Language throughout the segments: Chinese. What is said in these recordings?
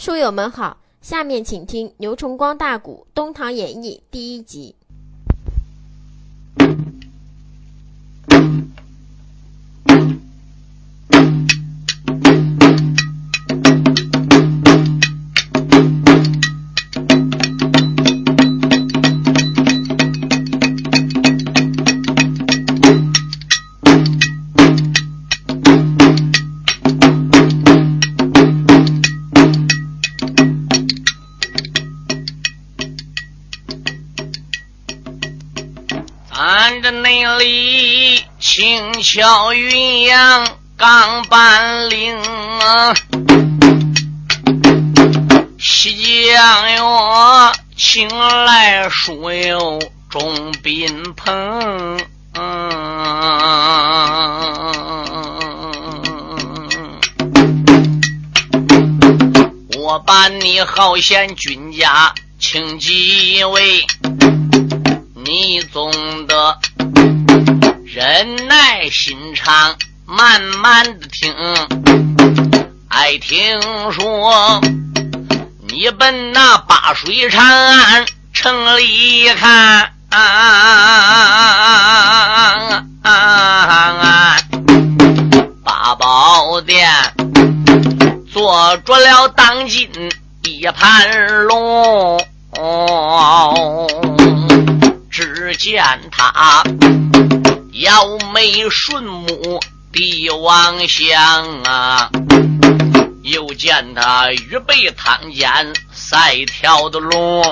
书友们好，下面请听牛崇光大鼓《东唐演义》第一集。巧云阳刚半领啊，西江哟，请来书友众宾朋。我把你好贤君家请几位。你总得忍耐心肠，慢慢的听。爱听说你奔那八水长安城里看，八宝殿坐着了当今一盘龙。只见他腰眉顺目帝王相啊，又见他预备汤间赛条的龙，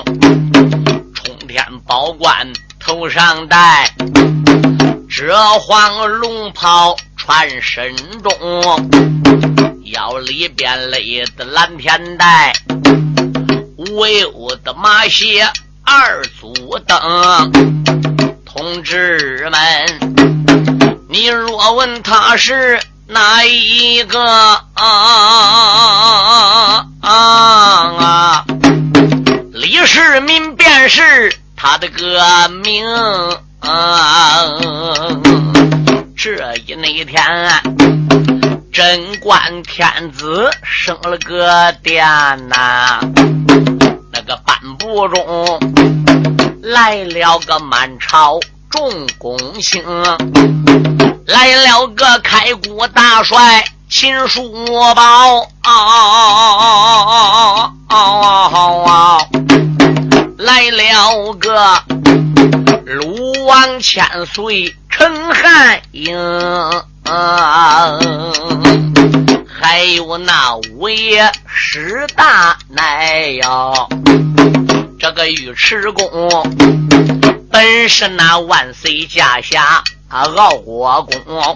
冲天宝冠头上戴，遮黄龙袍穿身中，腰里边勒的蓝天带，威武的马鞋。二足蹬，同志们，你若问他是哪一个啊？李世民便是他的个名。这一那天，贞观天子生了个殿呐。那个颁布中来了个满朝众公卿，来了个开国大帅秦叔宝，来了个鲁王千岁陈汉英。还有那五爷十大奶哟，这个尉迟恭本是那万岁驾下啊傲国公，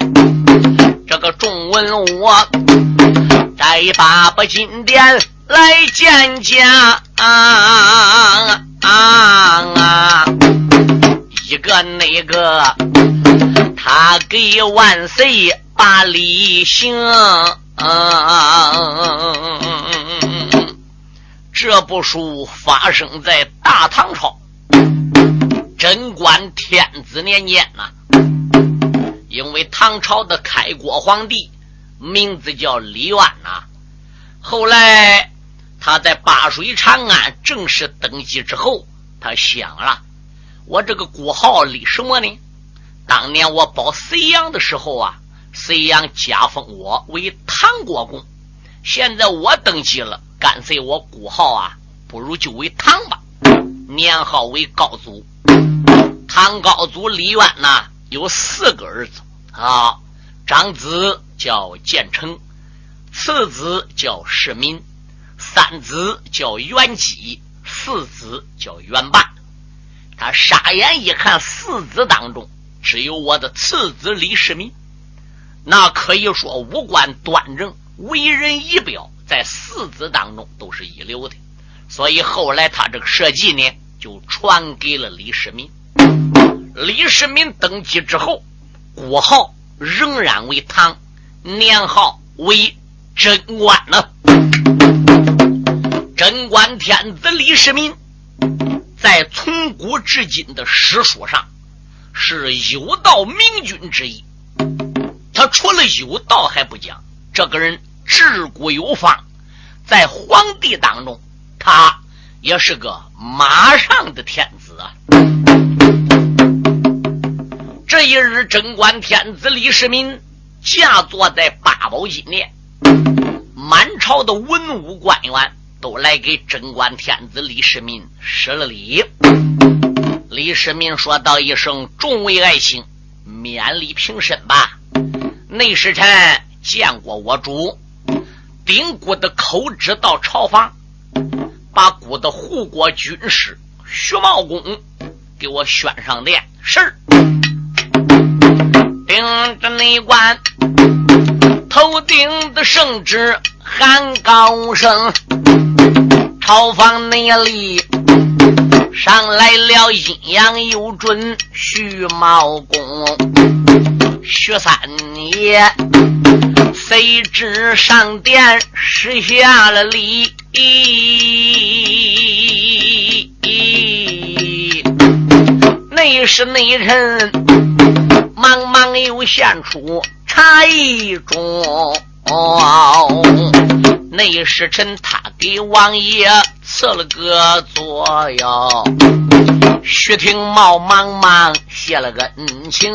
这个众文武带八宝金殿来见驾啊啊！一个那个他给万岁把礼行。嗯，这部书发生在大唐朝贞观天子年间呐。因为唐朝的开国皇帝名字叫李渊呐。后来他在八水长安正式登基之后，他想了：我这个国号立什么呢？当年我保隋炀的时候啊。隋炀加封我为唐国公，现在我登基了，干脆我国号啊，不如就为唐吧，年号为高祖。唐高祖李渊呐，有四个儿子啊，长子叫建成，次子叫世民，三子叫元吉，四子叫元霸。他傻眼一看，四子当中只有我的次子李世民。那可以说五官端正，为人仪表，在四子当中都是一流的。所以后来他这个设计呢，就传给了李世民。李世民登基之后，国号仍然为唐，年号为贞观呢。贞观天子李世民，在从古至今的史书上，是有道明君之一。他除了有道还不讲，这个人治国有方，在皇帝当中，他也是个马上的天子啊。这一日，贞观天子李世民驾坐在八宝金殿，满朝的文武官员都来给贞观天子李世民施了礼。李世民说道一声：“众位爱卿，免礼平身吧。内侍臣见过我主，顶骨的口旨到朝房，把骨的护国军师徐茂公给我宣上殿。是。顶着内官头顶的圣旨喊高声，朝房内里上来了阴阳有准徐茂公，徐三爷随之上殿施下了礼，内是内臣。忙忙又献出茶一盅，内侍臣他给王爷赐了个座哟。徐廷茂忙忙谢了个恩情，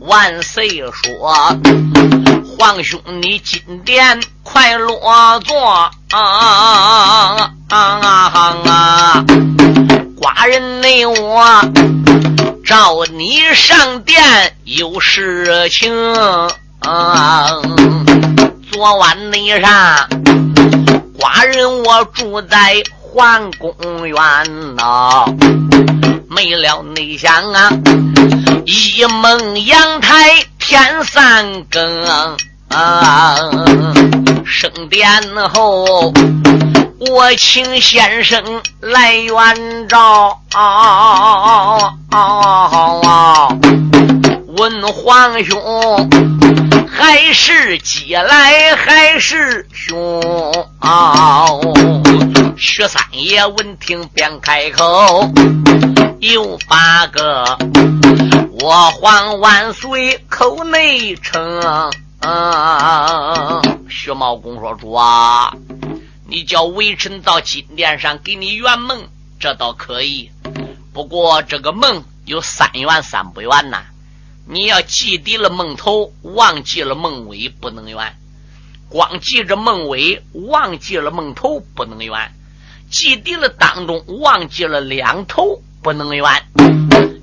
万岁说：“皇兄你进殿快落座啊！寡人内我。”召你上殿有事情，昨晚那上，寡人我住在皇宫院呐，没了内想啊，一梦阳台天三更啊，升殿后。我请先生来援照，问皇兄还是鸡来还是熊？徐三爷闻听便开口，有八个我皇万岁口内称。徐茂公说：“主啊。”你叫微臣到金殿上给你圆梦，这倒可以。不过这个梦有三圆三不圆呐。你要记低了梦头，忘记了梦尾，不能圆。光记着梦尾，忘记了梦头，不能圆。记低了当中，忘记了两头，不能圆。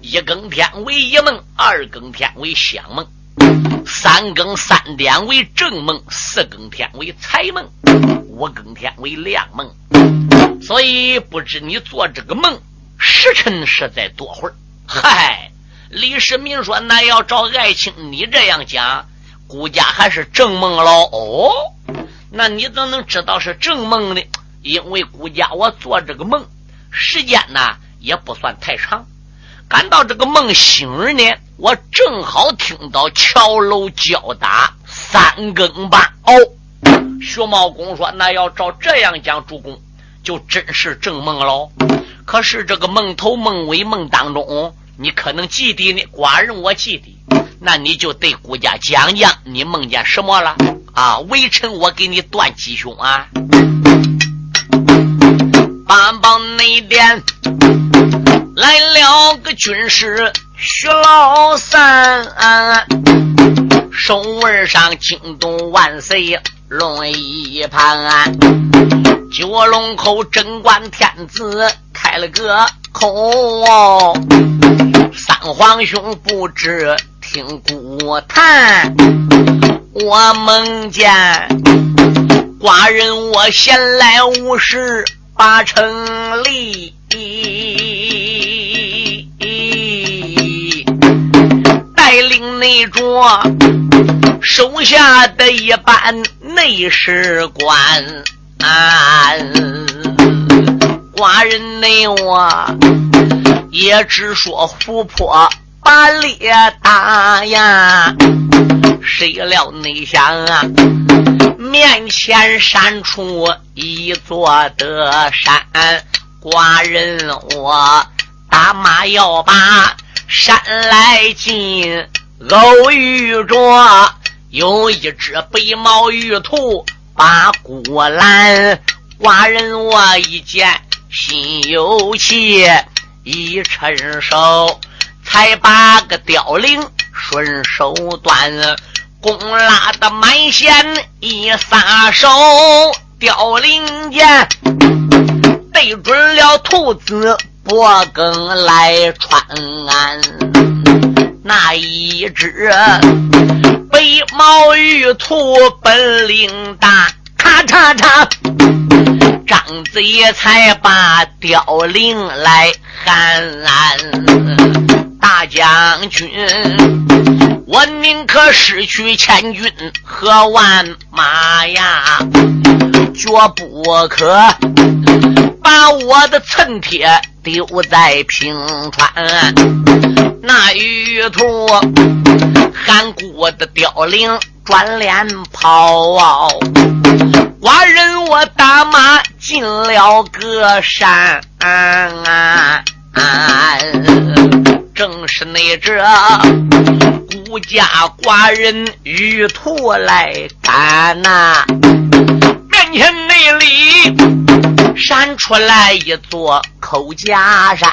一更天为一梦，二更天为相梦。三更三点为正梦，四更天为财梦，五更天为亮梦。所以不知你做这个梦时辰是在多会儿？嗨，李世民说：“那要照爱卿你这样讲，孤家还是正梦喽。”哦，那你怎能知道是正梦呢？因为孤家我做这个梦时间呢也不算太长。赶到这个梦醒呢，我正好听到桥楼叫打三更半。哦，徐茂公说：“那要照这样讲，主公就真是正梦喽。可是这个梦头、梦尾、梦当中，你可能记得呢？寡人我记得，那你就对顾家讲讲，你梦见什么了？啊，微臣我给你断吉凶啊！帮帮内殿。”来了个军师徐老三，手腕上惊动万岁龙一盘，九龙口贞观天子开了个口，三皇兄不知听古谈，我梦见寡人我闲来无事把城里。带领内着手下的一班内侍官，寡人内我也只说琥珀把烈打呀，谁料内想啊，面前闪出一座的山，寡人我打马要把。山来进，偶遇着有一只白毛玉兔把古拦。寡人我一见心有气，一伸手才把个凋零顺手断，弓拉的满弦一撒手，凋零箭对准了兔子脖梗来穿。那一只白毛玉兔本领大，咔嚓嚓。张嘴才把凋零来喊，大将军，我宁可失去千军和万马呀，绝不可把我的寸铁丢在平川。那玉兔喊过的凋零转脸跑。寡人我打马进了个山，啊正是那这孤家寡人玉兔来赶呐，面前那里闪出来一座口家山，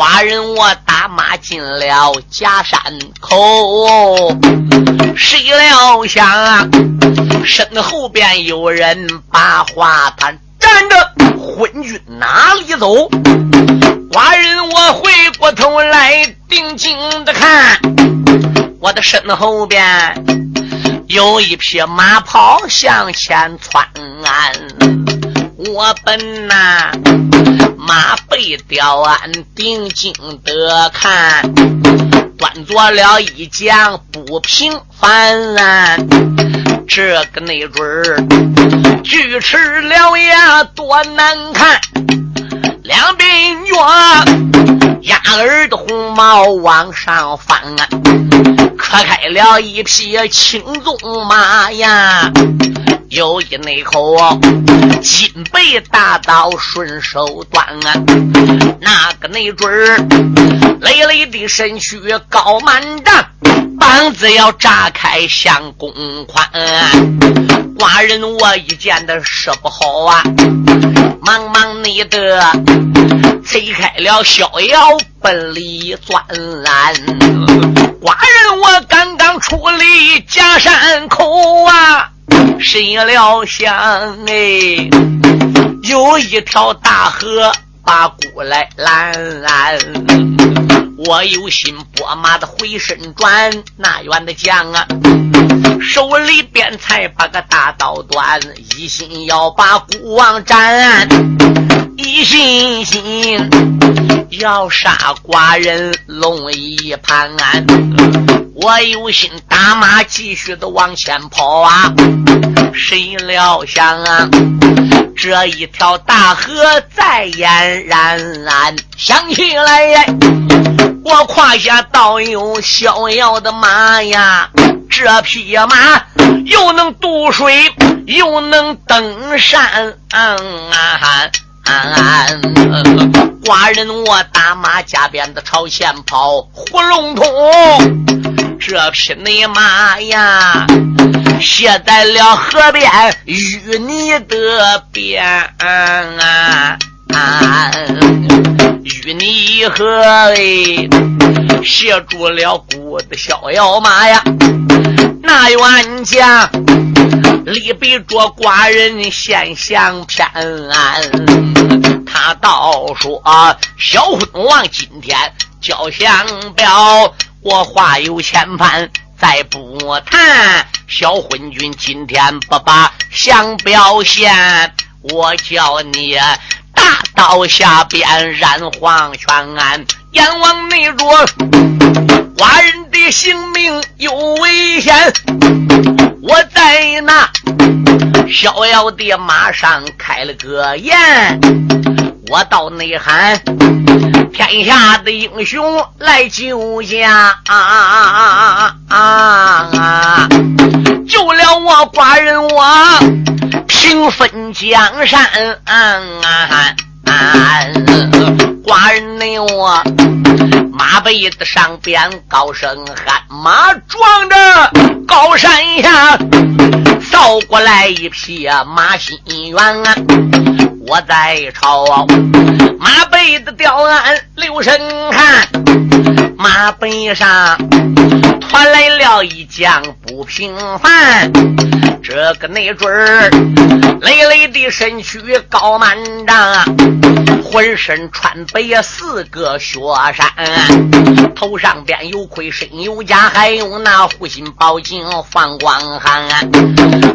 寡人我打马进了假山口，谁料想啊！身后边有人把话谈，站着昏君哪里走？寡人我回过头来定睛的看，我的身后边有一匹马跑向前窜，我本呐马背雕鞍定睛的看，端坐了一将不平凡啊。这个内准儿，锯齿獠牙多难看，两鬓月压耳的红毛往上翻啊，磕开了一匹青鬃马呀，有一那口金背大刀顺手端啊，那个内准儿，累累的身躯高满丈。膀子要炸开像公宽，寡人我一见的说不好啊！忙忙你的推开了逍遥奔里钻，寡人我刚刚出离假山口啊，谁料想哎，有一条大河把鼓来拦。我有心拨马的回身转，那员的将啊，手里边才把个大刀端，一心要把孤王斩，一心心要杀寡人龙一盘。我有心打马继续的往前跑啊，谁料想啊，这一条大河在俨然，想起来呀。我胯下倒有逍遥的马呀，这匹马又能渡水，又能登山啊。寡人我打马加鞭子朝前跑，呼龙通，这匹内马呀，歇在了河边淤泥的边。与你和哎，协住了孤的逍遥马呀，大冤家离别着寡人先相偏，他倒说小昏王今天交相表，我话有千番再不谈。小昏君今天不把相表现，我叫你。大刀下边染黄泉，阎王内着寡人的性命有危险。我在那逍遥的马上开了个言，我到内喊天下的英雄来救驾，啊啊啊啊救了我寡人我。平分江山，啊寡人你我马背子上边高声喊：“马撞着高山下，扫过来一匹马心猿啊！我在朝马背子吊鞍留神看，马背上传来了一将不平凡。这个内准儿，累累的身躯高满丈，浑身穿白四个雪山，头上边有盔，身有甲，还有那护心宝镜放光寒。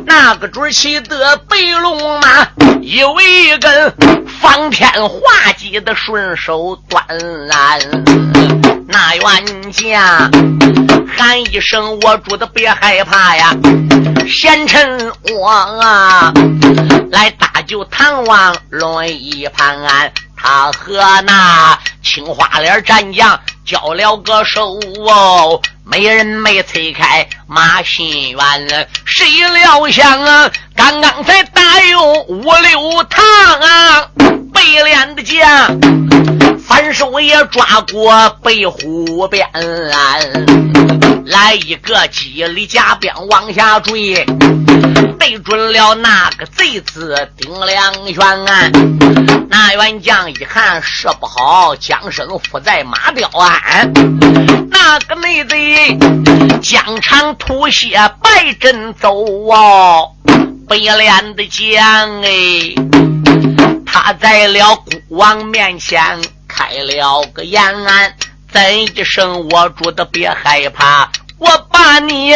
那个准骑的白龙马，有一根方天画戟的顺手端。那冤家喊一声：“我主的别害怕呀！”贤陈王啊，来搭救唐王龙一盘，他和那青花脸战将交了个手哦，没人没推开马新元，谁料想啊，刚刚才打有五六趟啊，白脸的将。反手也抓过背虎鞭，来一个几里加鞭往下坠，对准了那个贼子丁良元啊。那员将一看事不好，将身伏在马吊鞍。那个内贼疆场吐血白阵走哦，白脸的将哎，他在了孤王面前。开了个言，怎一声我主的别害怕，我把你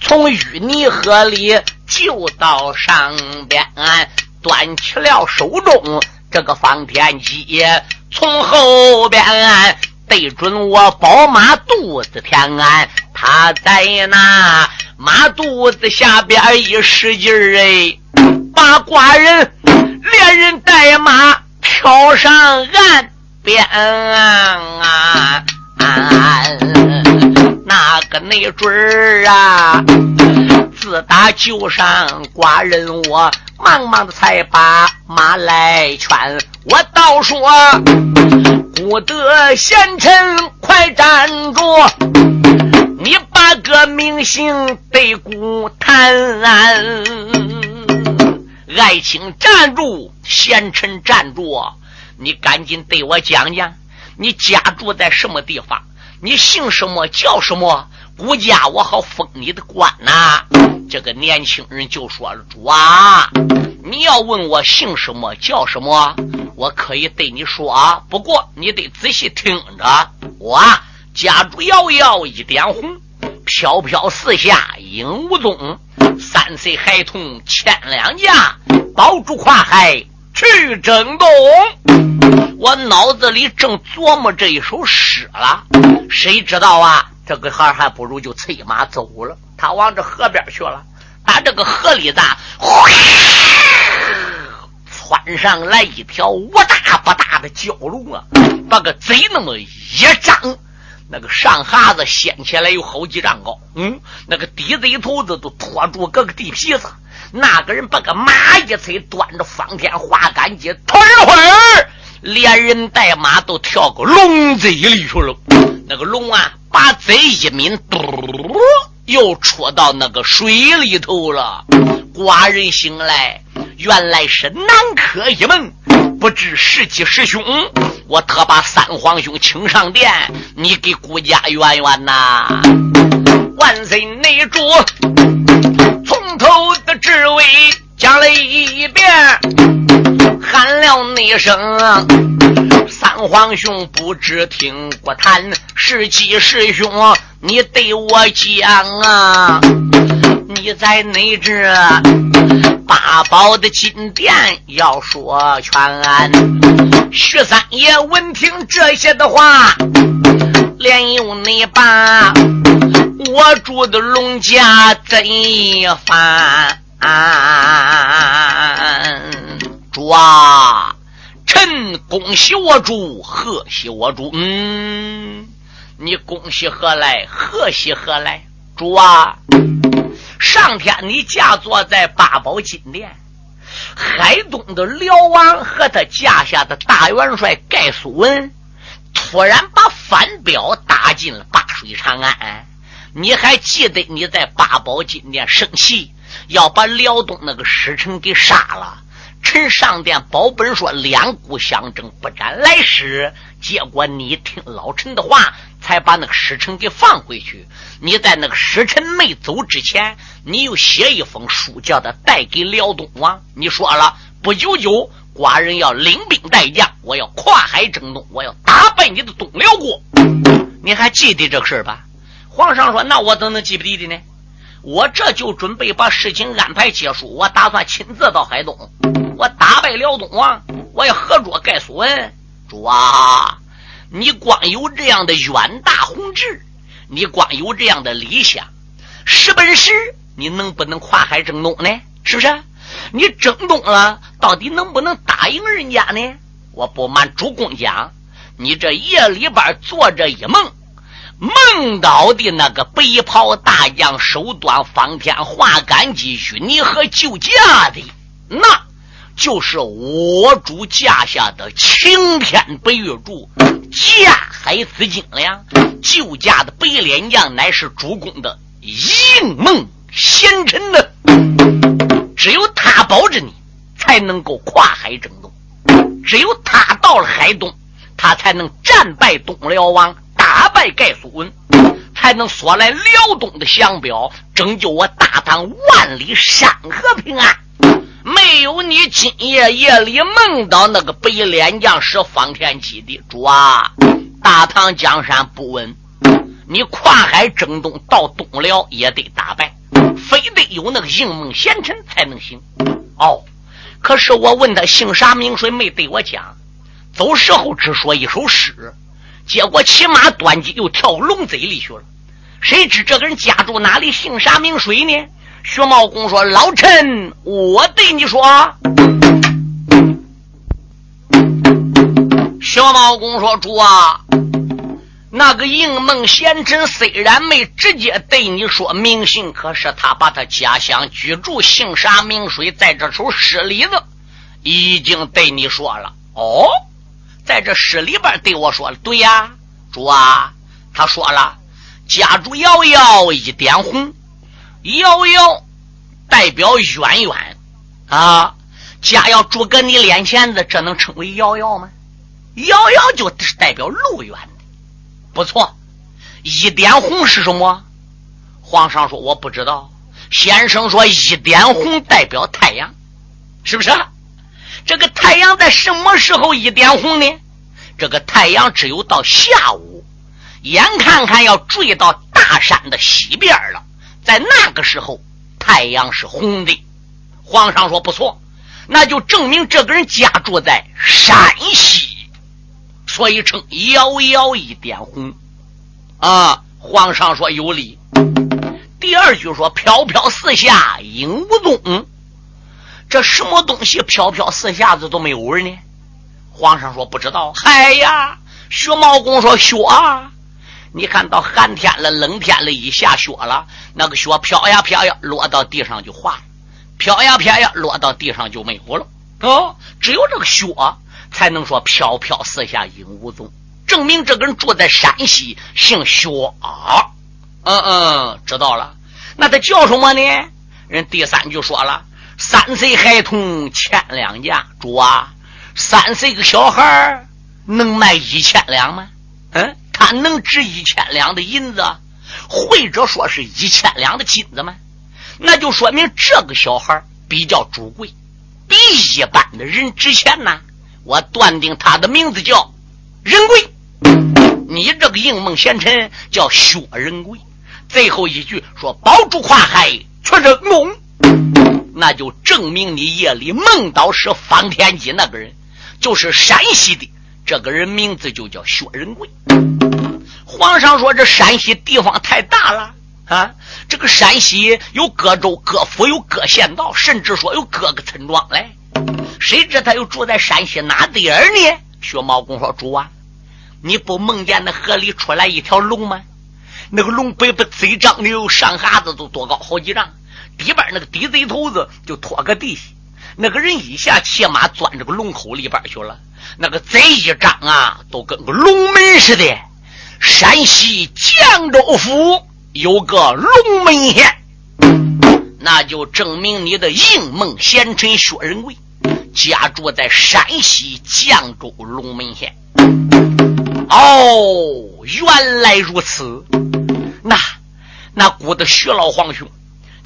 从淤泥河里救到上边，端起了手中这个方天戟，从后边对准我宝马肚子填安，他在那马肚子下边一使劲儿，哎，把寡人连人带马挑上岸。边啊啊，那个内准儿啊，自打救上寡人，我忙忙的才把马来劝。我倒说，不得贤臣快站住，你把个名姓对孤谈，爱卿站住，贤臣站住。你赶紧对我讲讲，你家住在什么地方？你姓什么叫什么？顾家我好封你的官呐！这个年轻人就说了：“主啊，你要问我姓什么叫什么，我可以对你说，不过你得仔细听着。我家住遥遥一点红，飘飘四下影无踪，三岁孩童牵两架，宝珠跨海。”去征东，我脑子里正琢磨这一首诗了，谁知道啊？这个孩还不如就催马走了。他往这河边去了，打这个河里子，窜上来一条不大不大的蛟龙啊，把个嘴那么一张，那个上哈子掀起来有好几丈高，嗯，那个底子一头子都拖住各个地皮子。那个人把个马一催，端着方天画杆戟，突一会儿，连人带马都跳个龙嘴里去了。那个龙啊，把嘴一抿，嘟，又戳到那个水里头了。寡人醒来，原来是南柯一梦，不知是吉是凶。我特把三皇兄请上殿，你给顾家圆圆呐。万岁内主。从头的至尾讲了一遍，喊了那声三皇兄不知听过谈，是吉是凶，你对我讲啊！你在内这八宝的金殿要说全，徐三爷闻听这些的话，连用你把。我住的龙家怎翻？主啊，主啊臣恭喜我主，贺喜我主。嗯，你恭喜何来？贺喜何来？主啊，上天你驾坐在八宝金殿，海东的辽王和他驾下的大元帅盖苏文。突然把反表打进了八水长安。你还记得你在八宝金殿生气，要把辽东那个使臣给杀了？臣上殿保本说两股相争，不斩来使。结果你听老臣的话，才把那个使臣给放回去。你在那个使臣没走之前，你又写一封书，叫他带给辽东王。你说了，不久久，寡人要领兵带将，我要跨海征东，我要打败你的东辽国。你还记得这事儿吧？皇上说：“那我怎能记不得的呢？我这就准备把事情安排结束。我打算亲自到海东，我打败辽东王，我要合作盖苏文。主啊，你光有这样的远大宏志，你光有这样的理想，是本事，你能不能跨海征东呢？是不是？你征东了，到底能不能打赢人家呢？我不瞒主公讲，你这夜里边做着一梦。”梦到的那个白袍大将，手端方天画杆继续你和救驾的，那就是我主驾下的青天白玉柱，驾海紫金梁。救驾的白脸将乃是主公的应梦贤臣呢，只有他保着你，才能够跨海征东；只有他到了海东，他才能战败东辽王。打败盖苏文，才能索来辽东的降表，拯救我大唐万里山河平安。没有你今夜夜里梦到那个白脸将是方天戟的主啊，大唐江山不稳。你跨海征东到东辽也得打败，非得有那个应梦贤臣才能行。哦，可是我问他姓啥名谁，没对我讲。走时候只说一首诗。结果骑马端机又跳龙嘴里去了，谁知这个人家住哪里，姓啥名谁呢？薛茂公说：“老臣，我对你说。”薛茂公说：“主啊，那个应梦贤臣虽然没直接对你说名姓，可是他把他家乡居住姓啥名谁，在这首诗里子已经对你说了。”哦。在这诗里边对我说了：“对呀，主啊，他说了，家主瑶瑶一点红，瑶瑶代表远远啊，家要住搁你脸前子，这能称为瑶瑶吗？瑶瑶就是代表路远的，不错。一点红是什么？皇上说我不知道。先生说一点红代表太阳，是不是？”这个太阳在什么时候一点红呢？这个太阳只有到下午，眼看看要坠到大山的西边了，在那个时候太阳是红的。皇上说不错，那就证明这个人家住在山西，所以称遥遥一点红。啊，皇上说有理。第二句说飘飘四下影无踪。这什么东西飘飘四下子都没有味呢？皇上说不知道。嗨呀，薛茂公说雪啊，你看到寒天了、冷天了，一下雪了，那个雪飘呀飘呀，落到地上就化了；飘呀飘呀，落到地上就没有了。哦，只有这个雪才能说飘飘四下影无踪，证明这个人住在山西，姓薛啊。嗯嗯，知道了。那他叫什么呢？人第三句说了。三岁孩童千两价，主啊！三岁个小孩能卖一千两吗？嗯，他能值一千两的银子，或者说是一千两的金子吗？那就说明这个小孩比较主贵，比一般的人值钱呐。我断定他的名字叫仁贵。你这个应梦贤臣叫薛仁贵。最后一句说：“保住跨海，却是梦。”那就证明你夜里梦到是方天戟那个人，就是山西的这个人，名字就叫薛仁贵。皇上说：“这山西地方太大了啊！这个山西有各州、各府、有各县道，甚至说有各个村庄嘞。谁知他又住在山西哪地儿呢？”薛茂公说：“主啊，你不梦见那河里出来一条龙吗？那个龙背不嘴张的，有上哈子都多高好几丈。”里边那个低贼头子就拖个地，那个人一下骑马钻这个龙口里边去了。那个贼一张啊，都跟个龙门似的。山西绛州府有个龙门县，那就证明你的应梦贤臣薛仁贵家住在山西绛州龙门县。哦，原来如此。那那古的徐老皇兄，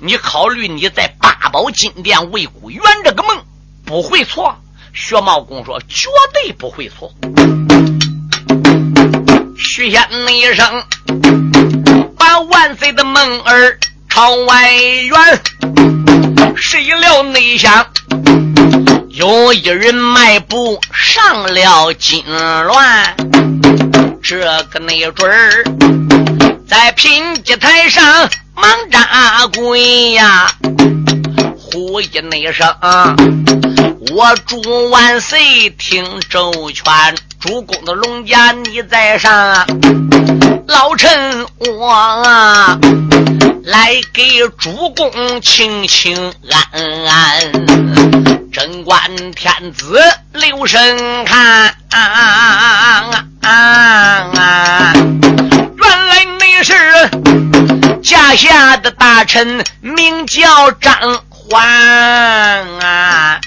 你考虑你在八宝金殿为孤圆这个梦不会错。薛茂公说：“绝对不会错。”徐仙一声，把万岁的梦儿朝外圆。谁料内想，有一人迈步上了金銮，这个那准儿在品级台上忙扎跪呀，呼一那声。我祝万岁听周全，主公的龙家你在上，老臣我啊来给主公请请安安，贞观天子留神看，啊啊啊啊啊啊。原来你是驾下的大臣，名叫张欢啊。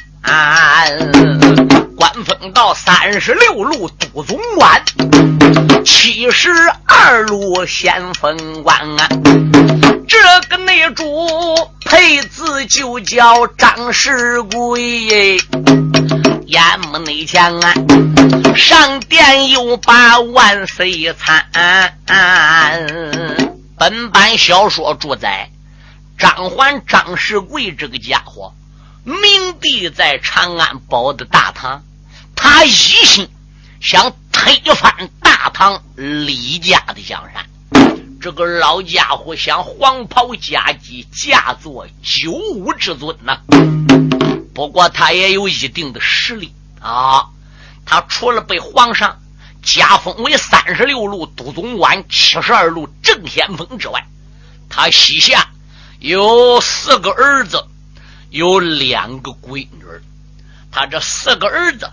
官封到三十六路都总管，七十二路先锋官啊！这个内主配字就叫张世贵，眼目内强啊！上殿又把万岁参。本版小说主宰张环、张世贵这个家伙。明帝在长安保的大唐，他一心想推翻大唐李家的江山。这个老家伙想黄袍加姬，嫁作九五之尊呐。不过他也有一定的实力啊。他除了被皇上加封为三十六路都总管、七十二路正先锋之外，他膝下有四个儿子。有两个闺女，他这四个儿子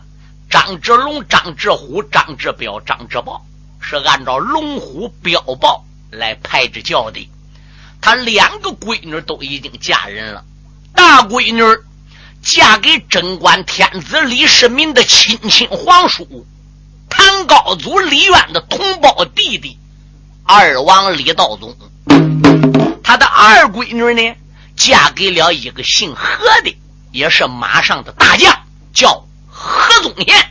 张志龙、张志虎、张志彪、张志豹是按照龙虎标豹来排着叫的。他两个闺女都已经嫁人了，大闺女嫁给贞观天子李世民的亲亲皇叔高祖李渊的同胞弟弟二王李道宗。他的二闺女呢？嫁给了一个姓何的，也是马上的大将，叫何宗宪。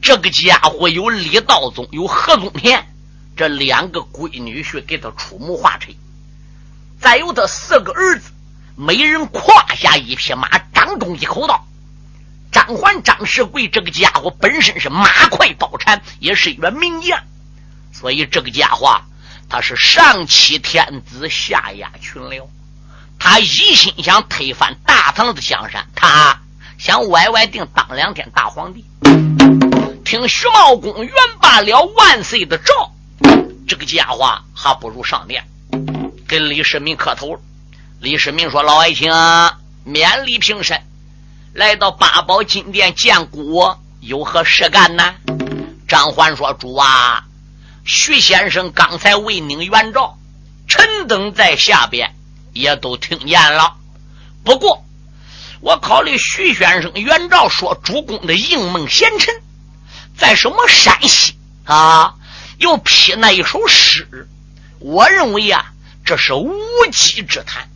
这个家伙有李道宗，有何宗宪，这两个闺女婿给他出谋划策。再有他四个儿子，每人胯下一匹马，掌中一口刀。张环、张世贵这个家伙本身是马快刀缠，也是一员名将，所以这个家伙他是上欺天子，下压群僚。他一心想推翻大唐的江山，他想歪歪定当两天大皇帝。听徐茂公原罢了万岁的诏，这个家伙还不如上殿跟李世民磕头。李世民说：“老爱卿，免礼平身，来到八宝金殿见孤，有何事干呢？”张环说：“主啊，徐先生刚才为您援诏，臣等在下边。”也都听见了，不过我考虑徐先生原照说主公的应梦贤臣在什么山西啊，又批那一首诗，我认为啊，这是无稽之谈，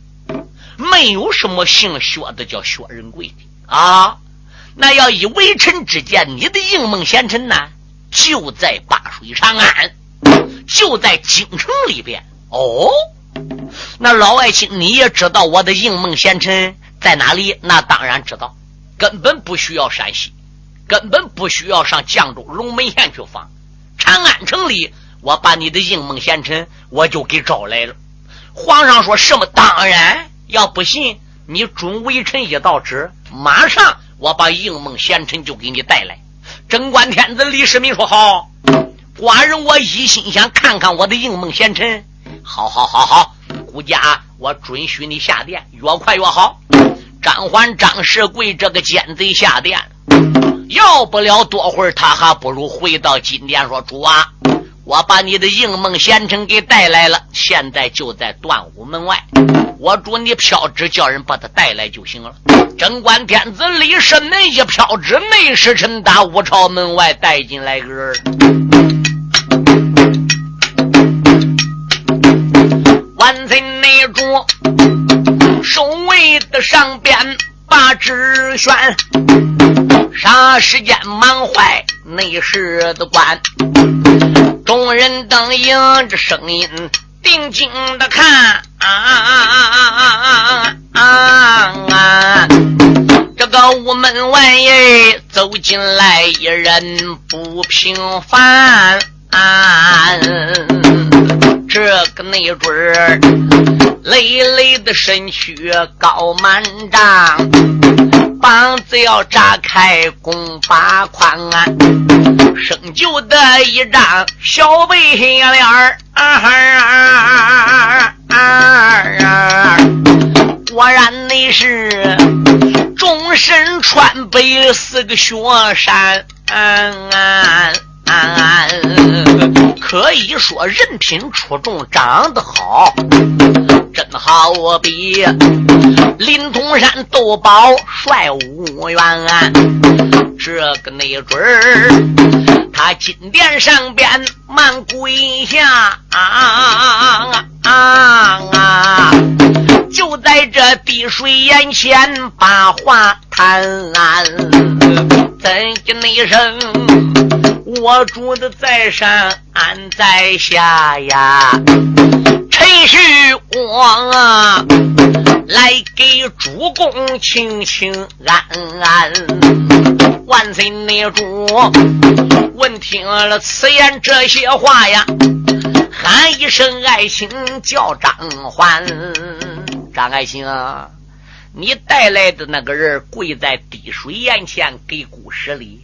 没有什么姓薛的叫薛仁贵的啊。那要以微臣之见，你的应梦贤臣呢，就在灞水长安，就在京城里边哦。那老爱卿，你也知道我的应梦贤臣在哪里？那当然知道，根本不需要山西，根本不需要上绛州龙门县去访。长安城里，我把你的应梦贤臣我就给招来了。皇上说什么？当然，要不信，你准微臣一道旨，马上我把应梦贤臣就给你带来。贞观天子李世民说好，寡人我一心想看看我的应梦贤臣。好好好好，顾家，我准许你下殿，越快越好。张环、张世贵这个奸贼下殿，要不了多会儿，他还不如回到金殿说：“主啊，我把你的应梦贤臣给带来了，现在就在断武门外。我主你飘纸叫人把他带来就行了。”贞观天子李世民一飘纸，内侍臣打武朝门外带进来个人。万岁内主守卫的上边把纸宣，啥时间忙坏内侍的官，众人等应这声音定睛的看啊啊啊啊啊啊啊！这个屋门外走进来一人不平凡。这个内准儿，累累的身躯高满丈，膀子要炸开弓八宽啊，生就的一张小白脸儿啊啊！果然那是终身穿白四个雪山。可以说人品出众，长得好，真好比林通山斗宝帅无缘。这个内准儿，他金殿上边慢跪下啊啊啊！就在这滴水眼前把话谈，怎的那声？我主的在上，俺在下呀。陈旭光啊，来给主公请请安安。万岁内主闻听了此言这些话呀，喊一声爱卿叫张欢。张爱卿啊，你带来的那个人跪在滴水眼前给姑施礼。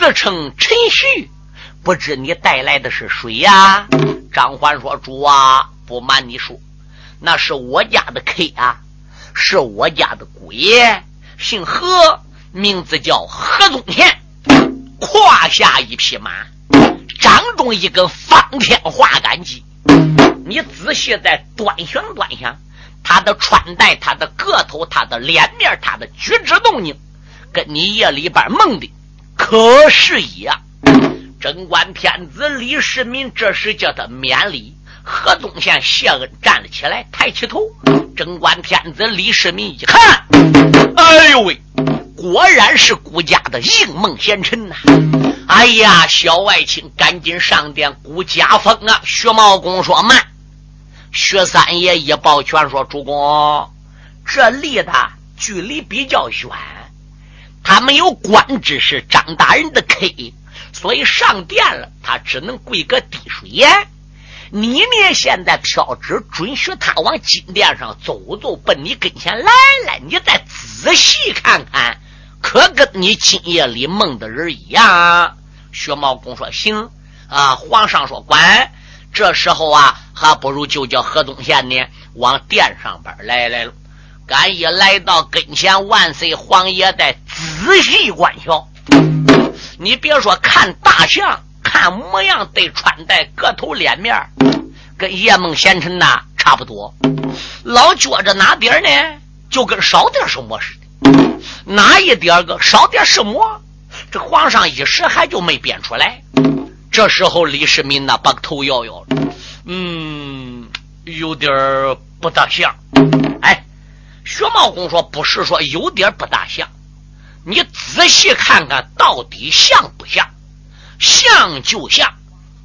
自称陈旭，不知你带来的是谁呀？张欢说：“主啊，不瞒你说，那是我家的客啊，是我家的姑爷，姓何，名字叫何宗宪，胯下一匹马，掌中一根方天画杆戟。你仔细再端详端详，他的穿戴，他的个头，他的脸面，他的举止动静，跟你夜里边梦的。”可是呀，贞观天子李世民这时叫他免礼，何宗宪谢恩站了起来，抬起头。贞观天子李世民一看，哎呦喂，果然是顾家的应梦贤臣呐！哎呀，小爱卿赶紧上殿顾家风啊！薛茂公说慢，薛三爷一抱拳说：“主公，这离的距离比较远。”他没有官职，是张大人的客，所以上殿了，他只能跪个滴水眼。你呢？现在飘旨准许他往金殿上走走，奔你跟前来了。你再仔细看看，可跟你今夜里梦的人一样？薛茂公说：“行啊。”皇上说：“管。”这时候啊，还不如就叫何宗宪呢，往殿上边来来了。俺一来到跟前，万岁皇爷在仔细观瞧。你别说看大象，看模样、对穿戴、个头、脸面，跟叶梦贤臣呐差不多。老觉着哪点呢，就跟少点什么似的。哪一点个少点什么？这皇上一时还就没编出来。这时候李世民呐把头摇摇了，嗯，有点不大像。哎。薛茂公说：“不是说有点不大像，你仔细看看到底像不像？像就像，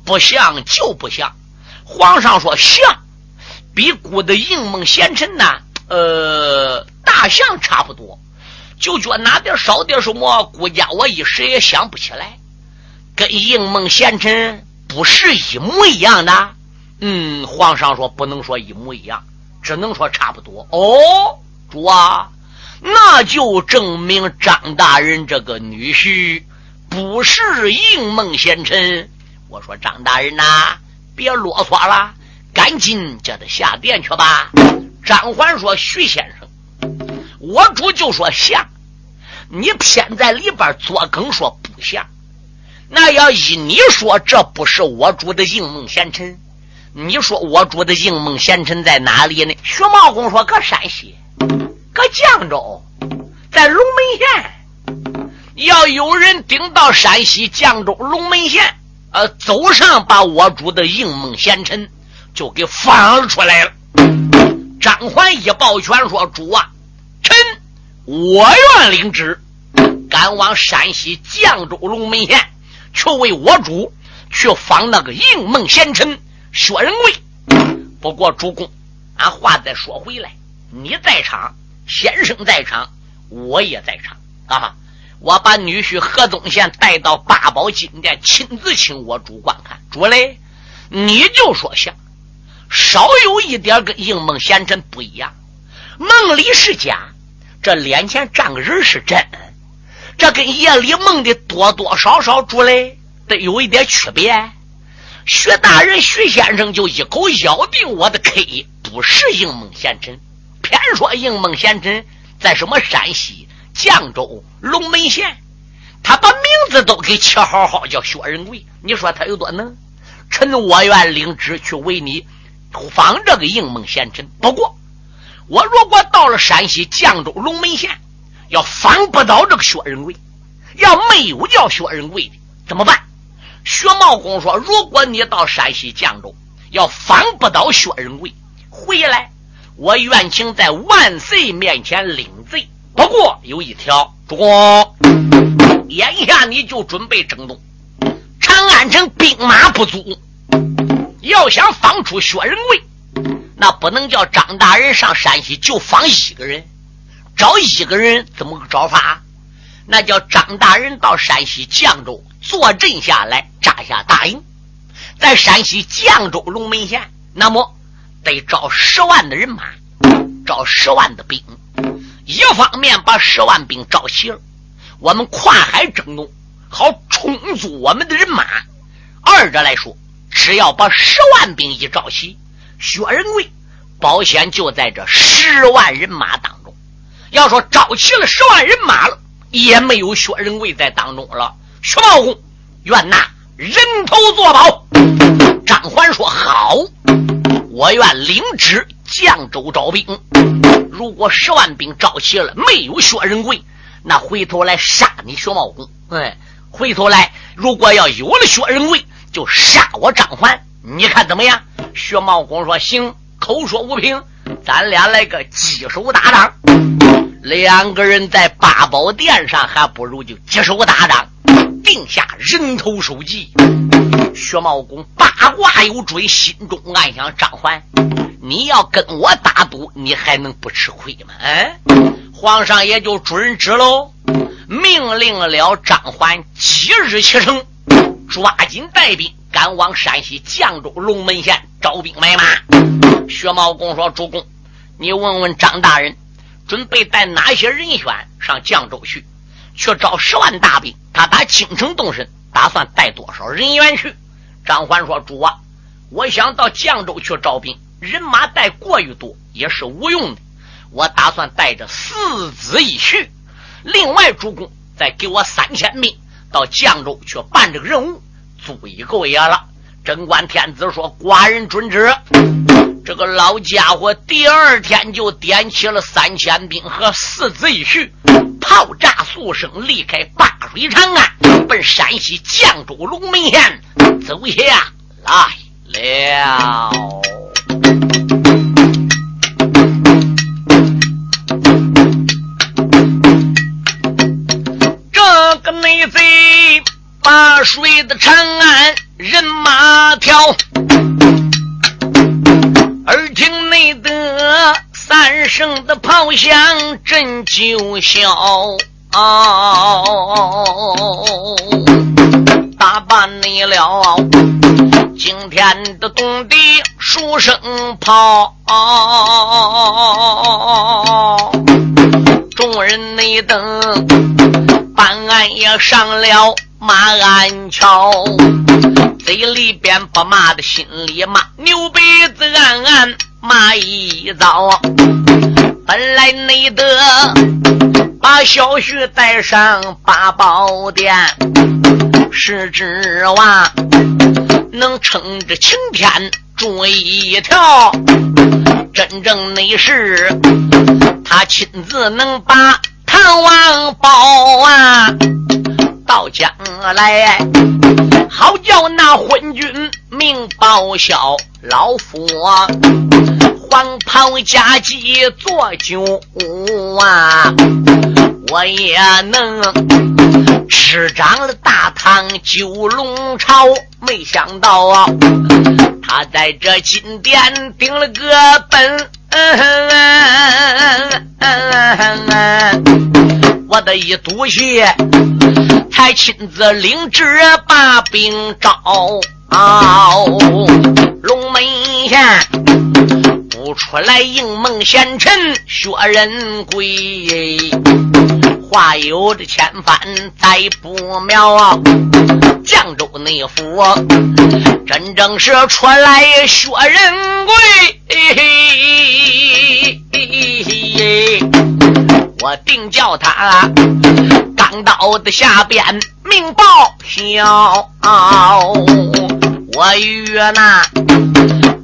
不像就不像。”皇上说：“像，比古的应梦贤臣呢，呃，大象差不多。就觉哪点少点什么，估家我一时也想不起来。跟应梦贤臣不是一模一样的。嗯，皇上说不能说一模一样，只能说差不多。哦。”主啊，那就证明张大人这个女婿不是应梦贤臣。我说张大人呐，别啰嗦了，赶紧叫他下殿去吧。张环说：“徐先生，我主就说像，你偏在里边作梗说不像。那要依你说，这不是我主的应梦贤臣。你说我主的应梦贤臣在哪里呢？徐茂公说：搁山西，搁绛州，在龙门县。要有人顶到山西绛州龙门县，呃，走上把我主的应梦贤臣就给放出来了。张环一抱拳说：“主啊，臣我愿领旨，赶往山西绛州龙门县，去为我主去访那个应梦贤臣。”薛仁贵，不过主公，俺话再说回来，你在场，先生在场，我也在场啊！我把女婿何宗宪带到八宝金殿，亲自请我主观看。主嘞，你就说像，少有一点跟应梦贤臣不一样。梦里是假，这脸前站个人是真，这跟夜里梦的多多少少主嘞，得有一点区别。徐大人、徐先生就一口咬定我的 K 不是应梦贤臣，偏说应梦贤臣在什么山西绛州龙门县，他把名字都给起好好叫薛仁贵。你说他有多能？臣我愿领旨去为你访这个应梦贤臣。不过，我如果到了山西绛州龙门县，要访不到这个薛仁贵，要没有叫薛仁贵的，怎么办？薛茂公说：“如果你到山西绛州，要访不到薛仁贵回来，我愿请在万岁面前领罪。不过有一条，主公，眼下你就准备征东，长安城兵马不足，要想放出薛仁贵，那不能叫张大人上山西就放一个人，找一个人怎么个找法？那叫张大人到山西绛州。”坐镇下来，扎下大营，在山西绛州龙门县，那么得招十万的人马，招十万的兵。一方面把十万兵招齐了，我们跨海征东，好充足我们的人马；二者来说，只要把十万兵一招齐，薛仁贵保险就在这十万人马当中。要说招齐了十万人马了，也没有薛仁贵在当中了。徐茂公愿拿人头作保。张环说：“好，我愿领旨绛州招兵。如果十万兵招齐了，没有薛仁贵，那回头来杀你薛茂公。哎，回头来，如果要有了薛仁贵，就杀我张环。你看怎么样？”薛茂公说：“行，口说无凭，咱俩来个击手打仗。两个人在八宝殿上，还不如就击手打仗。”定下人头首级，薛茂公八卦有准，心中暗想：张环，你要跟我打赌，你还能不吃亏吗？嗯，皇上也就准旨喽，命令了张环即日启程，抓紧带兵赶往山西绛州龙门县招兵买马。薛茂公说：“主公，你问问张大人，准备带哪些人选上绛州去？”去招十万大兵，他打京城动身，打算带多少人员去？张环说：“主啊，我想到绛州去招兵，人马带过于多也是无用的。我打算带着四子一去。另外，主公再给我三千兵到绛州去办这个任务，足以够也了。”贞观天子说：“寡人准旨。”这个老家伙第二天就点起了三千兵和四子一去。炮炸速声，离开灞水长安，奔山西绛州龙门县走下来了。这个内贼把水的长安人马挑，听内得。三声的炮响震九霄，打扮你了惊天的动地数声炮，众人内等办案也上了马鞍桥，嘴里边不骂的心里骂，牛鼻子暗暗。骂一遭，本来内得把小婿带上八宝殿，是指望能撑着晴天住一条。真正内是他亲自能把唐王保啊，到将来好叫那昏君命报销，老夫黄袍加急做酒啊，我也能执掌了大唐九龙朝。没想到啊，他在这金殿顶了个本，我的一督谢才亲自领旨把兵招，龙门县。不出来应梦贤臣薛仁贵，话有的千番再不妙啊！江州内府真正是出来薛仁贵，我定叫他钢刀的下边命报销，我与那。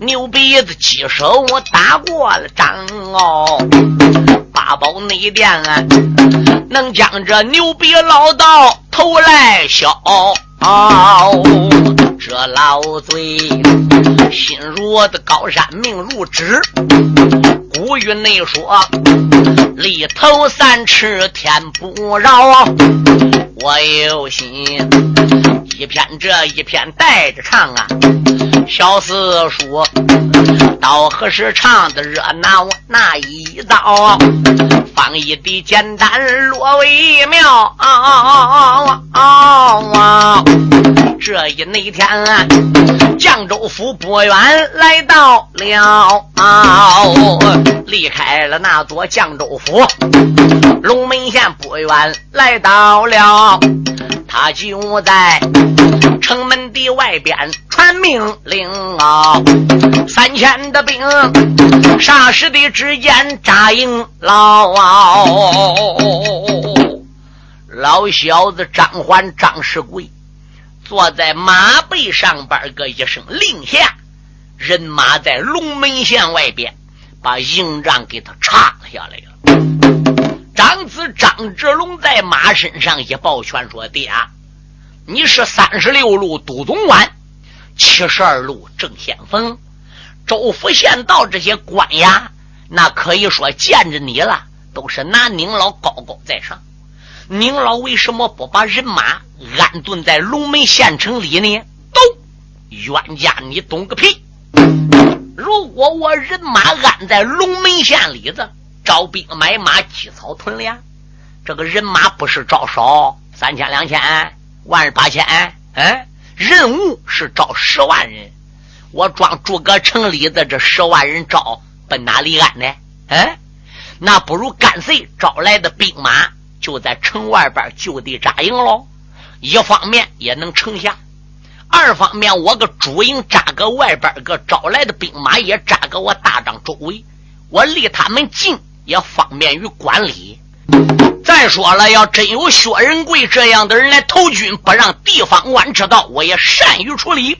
牛鼻子鸡手打过了仗哦，八宝内殿啊，能将这牛鼻老道头来削。这老贼心如的高山，命如纸。古语内说：里头三尺天不饶。我有心一篇这一篇带着唱啊。小四说：“到何时唱的热闹那一遭？放一滴简单落为妙。这一那天，江州府不远来到了，离开了那座绛州府，龙门县不远来到了。”他就在城门的外边传命令啊，三千的兵霎时的之间扎营牢。老小子张环、张世贵坐在马背上边，个一声令下，人马在龙门县外边把营帐给他插下来了。长子张志龙在马身上一抱拳说：“爹，你是三十六路都总管，七十二路正先锋，州府县道这些官衙，那可以说见着你了，都是拿您老高高在上。您老为什么不把人马安顿在龙门县城里呢？都冤家，你懂个屁！如果我人马安在龙门县里子。”招兵买马，积草屯粮，这个人马不是招少，三千两千，万八千，嗯，任务是招十万人。我装诸葛城里的这十万人招奔哪里安呢？嗯，那不如干脆招来的兵马就在城外边就地扎营喽。一方面也能城下，二方面我个主营扎个外边个招来的兵马也扎个我大帐周围，我离他们近。也方便于管理。再说了，要真有薛仁贵这样的人来投军，不让地方官知道，我也善于处理。